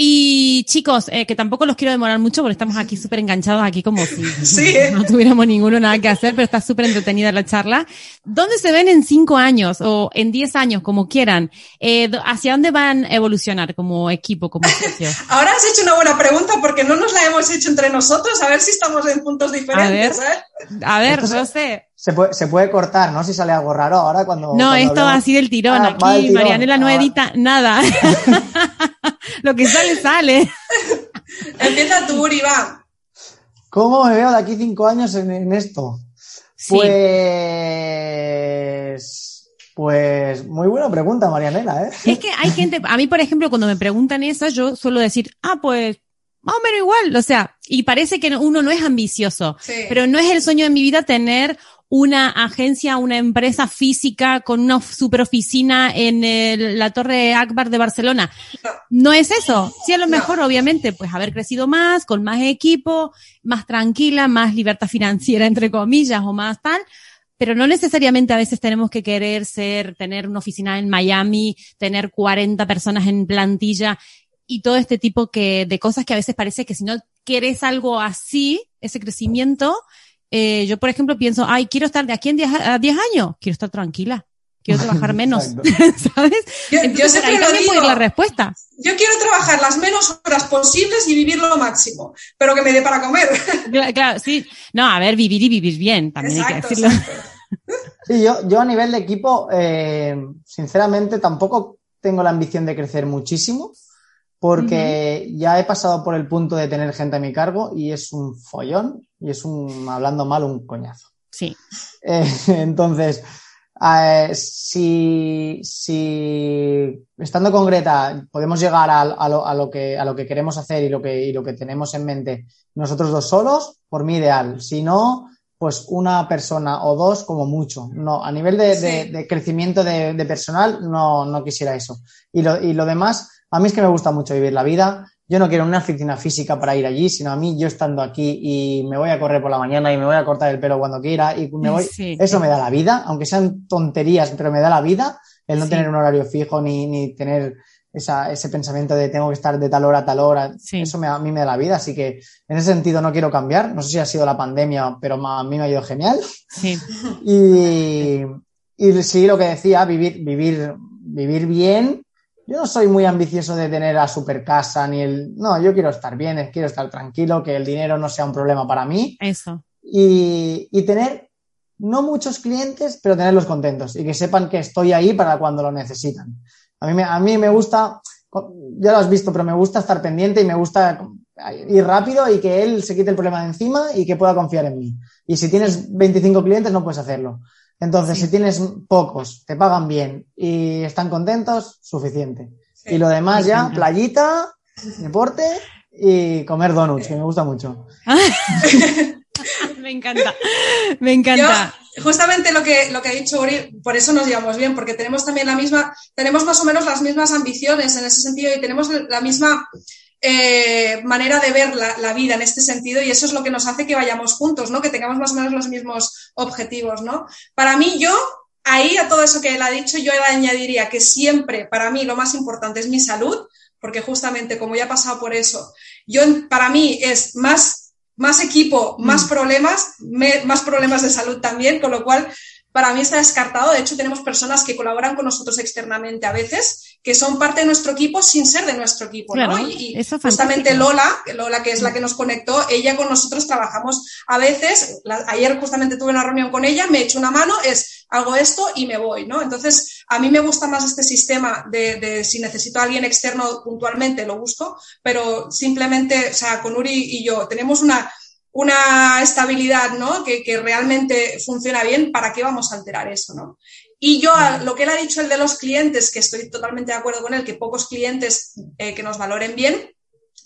Y chicos, eh, que tampoco los quiero demorar mucho porque estamos aquí súper enganchados, aquí como si Sí. no tuviéramos ninguno nada que hacer, pero está súper entretenida la charla. ¿Dónde se ven en cinco años o en diez años, como quieran? Eh, ¿Hacia dónde van a evolucionar como equipo, como socios? Ahora has hecho una buena pregunta porque no nos la hemos hecho entre nosotros, a ver si estamos en puntos diferentes. ver. ¿eh? A ver, Entonces- no sé. Se puede, se puede cortar, ¿no? Si sale algo raro ahora cuando. No, cuando esto va hablemos. así del tirón. Ah, va del Aquí tirón. Marianela no Ah, edita nada. Lo que sale, sale. Empieza tú, Uri, va. ¿Cómo me veo de aquí cinco años en, en esto? Sí. Pues. Pues muy buena pregunta, Marianela, ¿eh? Es que hay gente, a mí por ejemplo, cuando me preguntan eso, yo suelo decir, ah, pues, más o menos igual, o sea, y parece que uno no es ambicioso, Sí. pero no es el sueño de mi vida tener una agencia, una empresa física con una super oficina en el- la Torre Akbar de Barcelona. No. Es eso. Sí, a lo No. mejor, obviamente, pues haber crecido más, con más equipo, más tranquila, más libertad financiera, entre comillas, o más tal. Pero no necesariamente a veces tenemos que querer ser, tener una oficina en Miami, tener 40 personas en plantilla y todo este tipo que, de cosas que a veces parece que si no quieres algo así, ese crecimiento, eh, yo por ejemplo pienso, ay, quiero estar de aquí en 10 a 10 años, quiero estar tranquila, quiero trabajar menos. ¿sabes? Yo, yo Entonces, siempre ahí lo digo. la respuesta. Yo quiero trabajar las menos horas posibles y vivir lo máximo, pero que me dé para comer. Claro, claro, sí. No, a ver, vivir y vivir bien, también hay que decirlo. exacto. Sí, yo, yo a nivel de equipo, eh, sinceramente, tampoco tengo la ambición de crecer muchísimo, porque ya he pasado por el punto de tener gente a mi cargo y es un follón y es un, hablando mal, un coñazo. Sí, Eh, entonces, eh, si, si estando con Greta podemos llegar a, a lo, a lo que, a lo que queremos hacer y lo que, y lo que tenemos en mente nosotros dos solos, por mí ideal. Si no, pues una persona o dos como mucho. No, a nivel de, de- de crecimiento de, de personal, no, no quisiera eso. Y lo, y lo demás, a mí es que me gusta mucho vivir la vida. Yo no quiero una oficina física para ir allí, sino a mí yo estando aquí y me voy a correr por la mañana y me voy a cortar el pelo cuando quiera y me voy. Sí. Eso me da la vida, aunque sean tonterías, pero me da la vida el no Sí. tener un horario fijo ni, ni tener esa, ese pensamiento de tengo que estar de tal hora a tal hora. Sí. Eso me, a mí me da la vida, así que en ese sentido no quiero cambiar. No sé si ha sido la pandemia, pero a mí me ha ido genial. sí. Y, y sí, lo que decía, vivir, vivir, vivir bien. Yo no soy muy ambicioso de tener la super casa ni el. No, yo quiero estar bien, quiero estar tranquilo, que el dinero no sea un problema para mí Eso. y, y tener no muchos clientes, pero tenerlos contentos y que sepan que estoy ahí para cuando lo necesitan. A mí me, a mí me gusta, ya lo has visto, pero me gusta estar pendiente y me gusta ir rápido y que él se quite el problema de encima y que pueda confiar en mí. Y si tienes 25 clientes, no puedes hacerlo. Entonces, Sí. si tienes pocos, te pagan bien y están contentos, suficiente. Sí. Y lo demás ya, playita, deporte y comer donuts, que me gusta mucho. Me encanta. Me encanta. Yo, justamente lo que, lo que ha dicho Uri, por eso nos llevamos bien, porque tenemos también la misma, tenemos más o menos las mismas ambiciones en ese sentido y tenemos la misma eh, manera de ver la, la, vida en este sentido y eso es lo que nos hace que vayamos juntos, ¿no? Que tengamos más o menos los mismos objetivos, ¿no? Para mí, yo, ahí a todo eso que él ha dicho, yo le añadiría que siempre, para mí, lo más importante es mi salud, porque justamente como ya he pasado por eso, yo, para mí es más más equipo, más mm. problemas, me, más problemas de salud también, con lo cual para mí está descartado. De hecho, tenemos personas que colaboran con nosotros externamente a veces, que son parte de nuestro equipo sin ser de nuestro equipo. Claro, ¿no? Y, justamente Lola, Lola, que es la que nos conectó, ella con nosotros trabajamos a veces. La, ayer justamente tuve una reunión con ella, me echo una mano, es hago esto y me voy, ¿no? Entonces, a mí me gusta más este sistema de, de si necesito a alguien externo puntualmente, lo busco, pero simplemente, o sea, con Uri y yo tenemos una, una estabilidad, ¿no? Que, que, realmente funciona bien, ¿para qué vamos a alterar eso, no? Y yo, lo que él ha dicho, el de los clientes, que estoy totalmente de acuerdo con él, que pocos clientes eh, que nos valoren bien,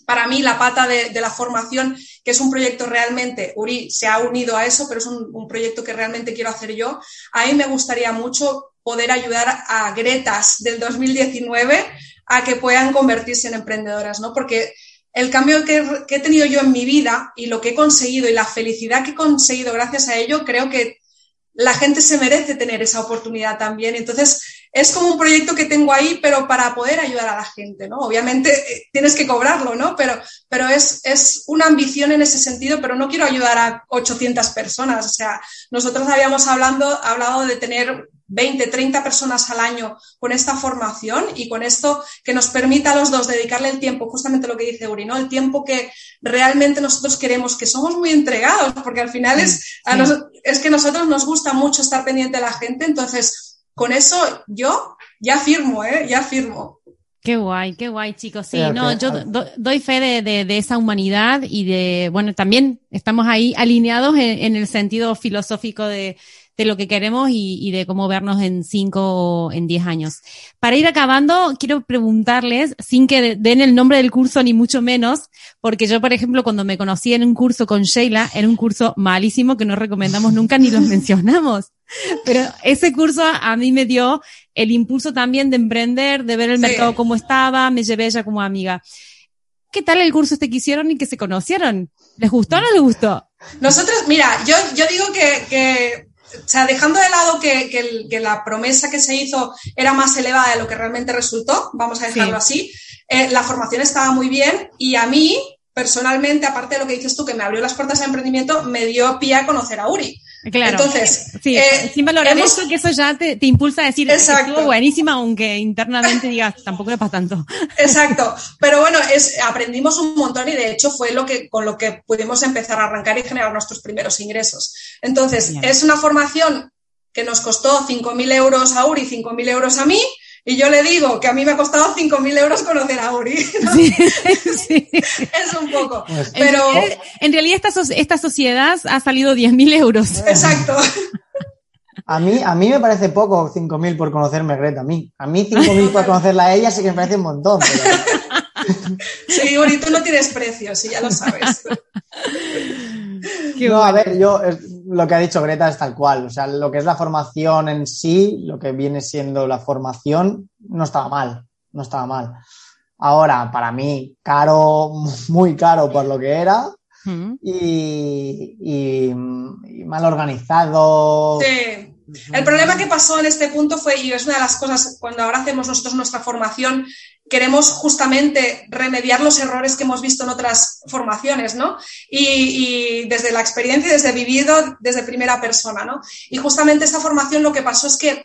para mí la pata de, de, la formación, que es un proyecto realmente, Uri se ha unido a eso, pero es un, un, proyecto que realmente quiero hacer yo. A mí me gustaría mucho poder ayudar a Gretas del 2019 a que puedan convertirse en emprendedoras, ¿no? Porque el cambio que, que, he tenido yo en mi vida y lo que he conseguido y la felicidad que he conseguido gracias a ello, creo que la gente se merece tener esa oportunidad también. Entonces, es como un proyecto que tengo ahí, pero para poder ayudar a la gente, ¿no? Obviamente eh, tienes que cobrarlo, ¿no? Pero, pero es, es una ambición en ese sentido, pero no quiero ayudar a 800 personas. O sea, nosotros habíamos hablando, hablado de tener 20, 30 personas al año con esta formación y con esto que nos permita a los dos dedicarle el tiempo, justamente lo que dice Uri, ¿no? El tiempo que realmente nosotros queremos, que somos muy entregados, porque al final es, es que a nosotros nos gusta mucho estar pendiente de la gente, entonces con eso yo ya firmo, ¿eh? Ya firmo. Qué guay, qué guay, chicos. Sí, no, yo doy fe de, de, esa humanidad y de, bueno, también estamos ahí alineados en el sentido filosófico de, de lo que queremos y, y, de cómo vernos en cinco o en diez años. Para ir acabando, quiero preguntarles, sin que den el nombre del curso ni mucho menos, porque yo, por ejemplo, cuando me conocí en un curso con Sheila, era un curso malísimo que no recomendamos nunca ni los mencionamos. Pero ese curso a mí me dio el impulso también de emprender, de ver el mercado como estaba, me llevé ella como amiga. ¿Qué tal el curso este que hicieron y que se conocieron? ¿Les gustó o no les gustó? Nosotros, mira, yo, yo digo que, que o sea, dejando de lado que, la promesa que se hizo era más elevada de lo que realmente resultó, vamos a dejarlo así, eh, la formación estaba muy bien y a mí, personalmente, aparte de lo que dices tú, que me abrió las puertas al emprendimiento, me dio pie a conocer a Uri. Claro. Entonces, sí, eh, sin valorar eso, que eso ya te, impulsa a decir que estuvo buenísima, aunque internamente digas, tampoco le pasa tanto. Exacto. Pero bueno, es, aprendimos un montón y de hecho fue lo que, con lo que pudimos empezar a arrancar y generar nuestros primeros ingresos. Entonces, es una formación que nos costó 5.000 euros a Uri, 5.000 euros a mí, y yo le digo que a mí me ha costado 5.000 euros conocer a Uri. Sí, sí. Es un poco. Pues pero... En realidad, esta, esta sociedad ha salido 10.000 euros. Exacto. A mí, a mí me parece poco 5.000 por conocerme, Greta. A mí, a mí 5.000 por conocerla a ella sí que me parece un montón. Sí, Uri, tú no tienes precio, sí, ya lo sabes. no, a ver, yo lo que ha dicho Greta es tal cual. O sea, lo que es la formación en sí, lo que viene siendo la formación, no estaba mal. No estaba mal. Ahora, para mí, caro, muy caro por lo que era. y, mal organizado. Sí. El problema que pasó en este punto fue, y es una de las cosas, cuando ahora hacemos nosotros nuestra formación, queremos justamente remediar los errores que hemos visto en otras formaciones, ¿no? Y, desde la experiencia, desde vivido, desde primera persona, ¿no? Y justamente esta formación lo que pasó es que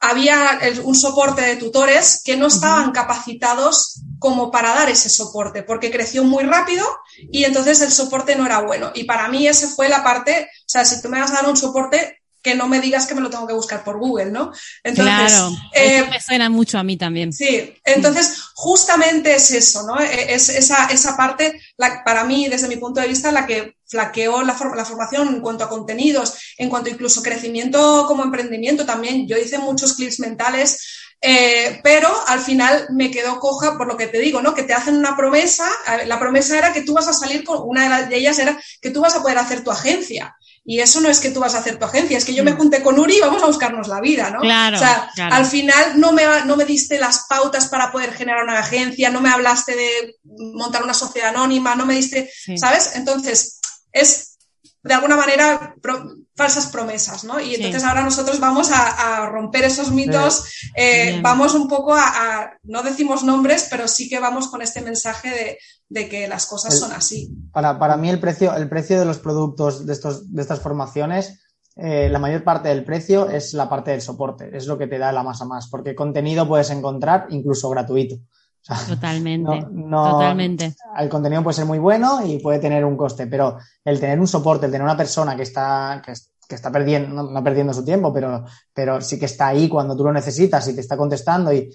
había un soporte de tutores que no estaban capacitados como para dar ese soporte, porque creció muy rápido y entonces el soporte no era bueno. Y para mí esa fue la parte, o sea, si tú me vas a dar un soporte, que no me digas que me lo tengo que buscar por Google, ¿no? Entonces, claro, eh, me suena mucho a mí también. Sí, entonces justamente es eso, ¿no? E, es esa, esa parte, la, para mí, desde mi punto de vista, la que flaqueó la, la, formación en cuanto a contenidos, en cuanto incluso crecimiento como emprendimiento también. Yo hice muchos clips mentales, eh, pero al final me quedó coja por lo que te digo, ¿no? Que te hacen una promesa, la promesa era que tú vas a salir con, una de ellas era que tú vas a poder hacer tu agencia. Y eso no es que tú vas a hacer tu agencia, es que yo me mm. junté con Uri y vamos a buscarnos la vida, ¿no? Claro, o sea, al final no me, no me diste las pautas para poder generar una agencia, no me hablaste de montar una sociedad anónima, no me diste, ¿sabes? Entonces, es de alguna manera falsas promesas, ¿no? Y entonces ahora nosotros vamos a, romper esos mitos, eh, vamos un poco a, no decimos nombres, pero sí que vamos con este mensaje de, que las cosas son así. Para, para, mí el precio, el precio de los productos de, estos, de estas formaciones, eh, la mayor parte del precio es la parte del soporte, es lo que te da la masa más, porque contenido puedes encontrar incluso gratuito. totalmente, totalmente. El contenido puede ser muy bueno y puede tener un coste, pero el tener un soporte, el tener una persona que está, que, está perdiendo, no, perdiendo su tiempo, pero, pero sí que está ahí cuando tú lo necesitas y te está contestando y,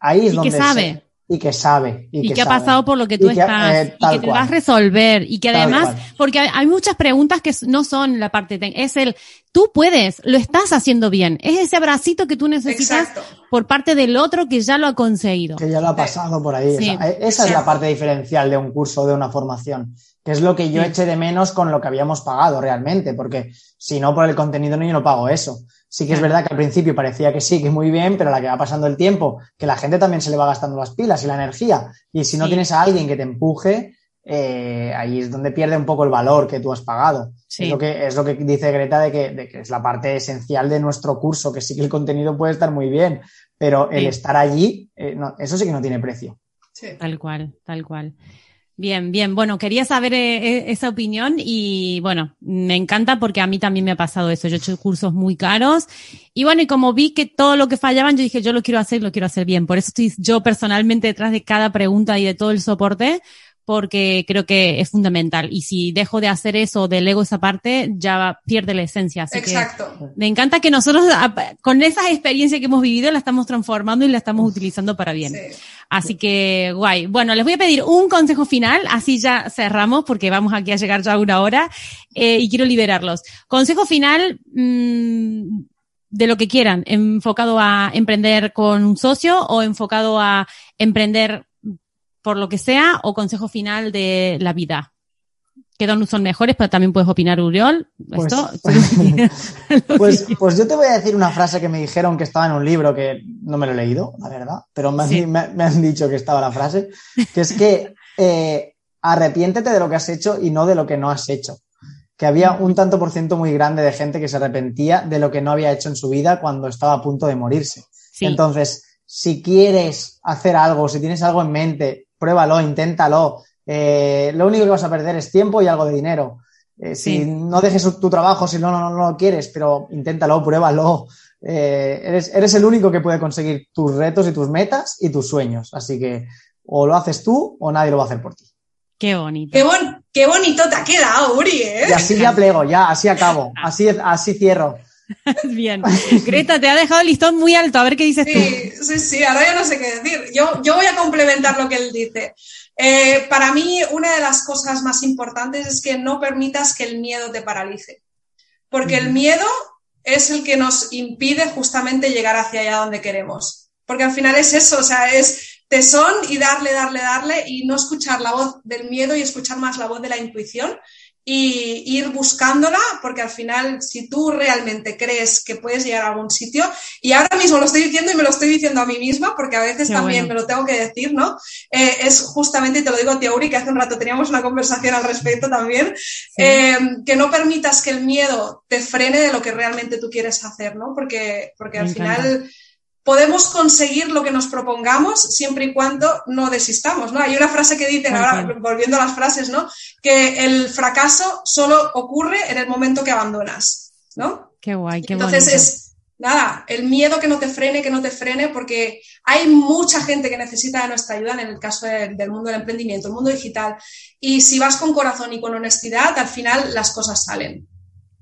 ahí es y donde... Que sabe. y que sabe. Y, que, ha pasado por lo que tú estás. Eh, y que te vas a resolver. Y que además, porque hay, muchas preguntas que no son la parte, es el, tú puedes, lo estás haciendo bien. Es ese abracito que tú necesitas por parte del otro que ya lo ha conseguido. Que ya lo ha pasado por ahí. esa, es la parte diferencial de un curso, de una formación, que es lo que yo eché de menos con lo que habíamos pagado realmente, porque si no por el contenido no yo no pago eso. Sí que es verdad que al principio parecía que sí, que muy bien, pero a la que va pasando el tiempo, que la gente también se le va gastando las pilas y la energía. Y si no tienes a alguien que te empuje, eh, ahí es donde pierde un poco el valor que tú has pagado. Es, lo que, es lo que dice Greta de que, de que, es la parte esencial de nuestro curso, que sí que el contenido puede estar muy bien, pero el estar allí, eh, no, eso sí que no tiene precio. Tal cual, tal cual. Bien, bien. Bueno, quería saber eh, esa opinión y bueno, me encanta porque a mí también me ha pasado eso. Yo he hecho cursos muy caros y bueno, y como vi que todo lo que fallaban, yo dije, yo lo quiero hacer, lo quiero hacer bien. Por eso estoy yo personalmente detrás de cada pregunta y de todo el soporte, porque creo que es fundamental. Y si dejo de hacer eso, delego esa parte, ya pierde la esencia. Así Exacto. me encanta que nosotros, con esas experiencias que hemos vivido, la estamos transformando y la estamos utilizando para bien. Así que, guay. Bueno, les voy a pedir un consejo final, así ya cerramos, porque vamos aquí a llegar ya a una hora, eh, y quiero liberarlos. Consejo final, mmm, de lo que quieran, enfocado a emprender con un socio o enfocado a emprender por lo que sea, o consejo final de la vida? ¿Qué donos son mejores? Pero también puedes opinar, Uriol. Pues, pues, pues, yo te voy a decir una frase que me dijeron que estaba en un libro que no me lo he leído, la verdad, pero me, han, dicho que estaba la frase, que es que eh, arrepiéntete de lo que has hecho y no de lo que no has hecho. Que había un tanto por ciento muy grande de gente que se arrepentía de lo que no había hecho en su vida cuando estaba a punto de morirse. Entonces, si quieres hacer algo, si tienes algo en mente, pruébalo, inténtalo. Eh, lo único que vas a perder es tiempo y algo de dinero. Eh, si no dejes tu trabajo, si no, no, no lo quieres, pero inténtalo, pruébalo. Eh, eres, eres el único que puede conseguir tus retos y tus metas y tus sueños. Así que o lo haces tú o nadie lo va a hacer por ti. Qué bonito. Qué, qué bonito te ha quedado, Uri, ¿eh? Y así ya plego, ya, así acabo. Así, así cierro. Bien. Greta, te ha dejado el listón muy alto. A ver qué dices tú. Sí, sí, ahora ya no sé qué decir. Yo, yo voy a complementar lo que él dice. Eh, para mí, una de las cosas más importantes es que no permitas que el miedo te paralice. Porque el miedo es el que nos impide justamente llegar hacia allá donde queremos. Porque al final es eso, o sea, es tesón y darle, darle, darle y no escuchar la voz del miedo y escuchar más la voz de la intuición y ir buscándola, porque al final, si tú realmente crees que puedes llegar a algún sitio, y ahora mismo lo estoy diciendo y me lo estoy diciendo a mí misma, porque a veces también me lo tengo que decir, ¿no? Eh, es justamente, y te lo digo a ti, que hace un rato teníamos una conversación al respecto también, eh, que no permitas que el miedo te frene de lo que realmente tú quieres hacer, ¿no? Porque, porque al final podemos conseguir lo que nos propongamos siempre y cuando no desistamos, ¿no? Hay una frase que dicen, ahora volviendo a las frases, ¿no? Que el fracaso solo ocurre en el momento que abandonas, ¿no? Qué guay, qué Entonces es, nada, el miedo que no te frene, que no te frene, porque hay mucha gente que necesita de nuestra ayuda en el caso del mundo del emprendimiento, el mundo digital. Y si vas con corazón y con honestidad, al final las cosas salen.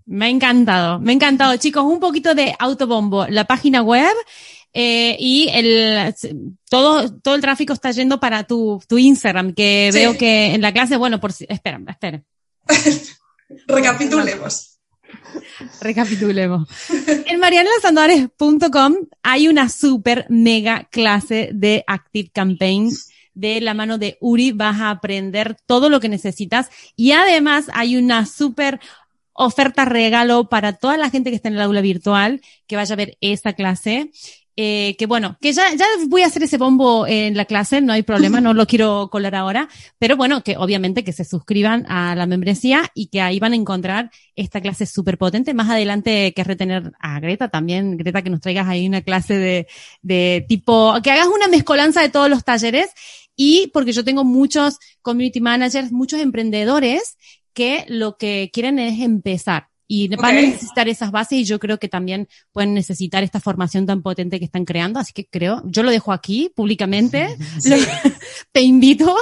Me ha encantado, me ha encantado. Chicos, un poquito de autobombo. La página web eh, y el, todo, todo el tráfico está yendo para tu, tu Instagram, que veo que en la clase, bueno, por si, espera, espera. Recapitulemos. Recapitulemos. En marianelasandoares.com hay una super mega clase de Active Campaign de la mano de Uri. Vas a aprender todo lo que necesitas y además hay una super oferta regalo para toda la gente que está en el aula virtual que vaya a ver esa clase eh, que bueno, que ya, ya voy a hacer ese bombo en la clase, no hay problema, no lo quiero colar ahora, pero bueno, que obviamente que se suscriban a la membresía y que ahí van a encontrar esta clase súper potente. Más adelante que retener a Greta también, Greta, que nos traigas ahí una clase de, de tipo, que hagas una mezcolanza de todos los talleres y porque yo tengo muchos community managers, muchos emprendedores que lo que quieren es empezar y van a necesitar esas bases y yo creo que también pueden necesitar esta formación tan potente que están creando. Así que creo, yo lo dejo aquí públicamente. te invito.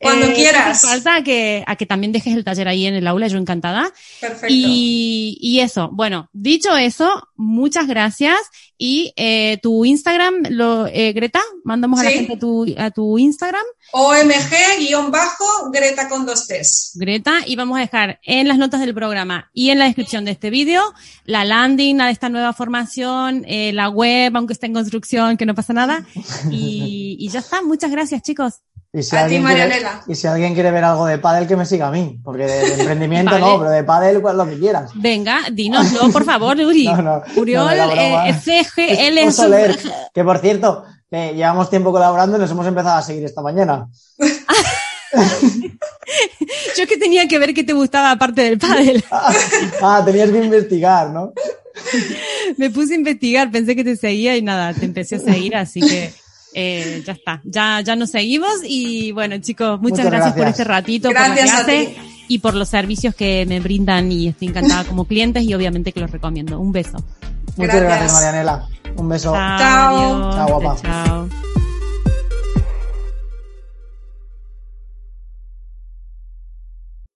Cuando eh, quieras. Falta a que, a que también dejes el taller ahí en el aula, yo encantada. Perfecto. Y, y eso, bueno, dicho eso, muchas gracias. Y eh, tu Instagram, lo, eh, Greta, mandamos a la gente a tu, a tu Instagram. OMG-Greta con dos T's. Greta, y vamos a dejar en las notas del programa y en la descripción de este vídeo la landing de esta nueva formación, eh, la web, aunque esté en construcción, que no pasa nada. Y, y ya está. Muchas gracias, chicos. Y si, alguien quiere, y si alguien quiere ver algo de pádel, que me siga a mí, porque de, emprendimiento no, pero de pádel, pues lo que quieras. Venga, dínoslo, por favor, Uri. no, no, Uriol, eh, CGL es, Que por cierto, llevamos tiempo colaborando y nos hemos empezado a seguir esta mañana. Yo que tenía que ver que te gustaba aparte del pádel. ah, tenías que investigar, ¿no? Me puse a investigar, pensé que te seguía y nada, te empecé a seguir, así que eh, ya está, ya, ya nos seguimos y bueno chicos, muchas, gracias, por este ratito, gracias por la y por los servicios que me brindan y estoy encantada como clientes y obviamente que los recomiendo. Un beso. Muchas gracias, Marianela. Un beso. Chao. Chao, guapa. Chao.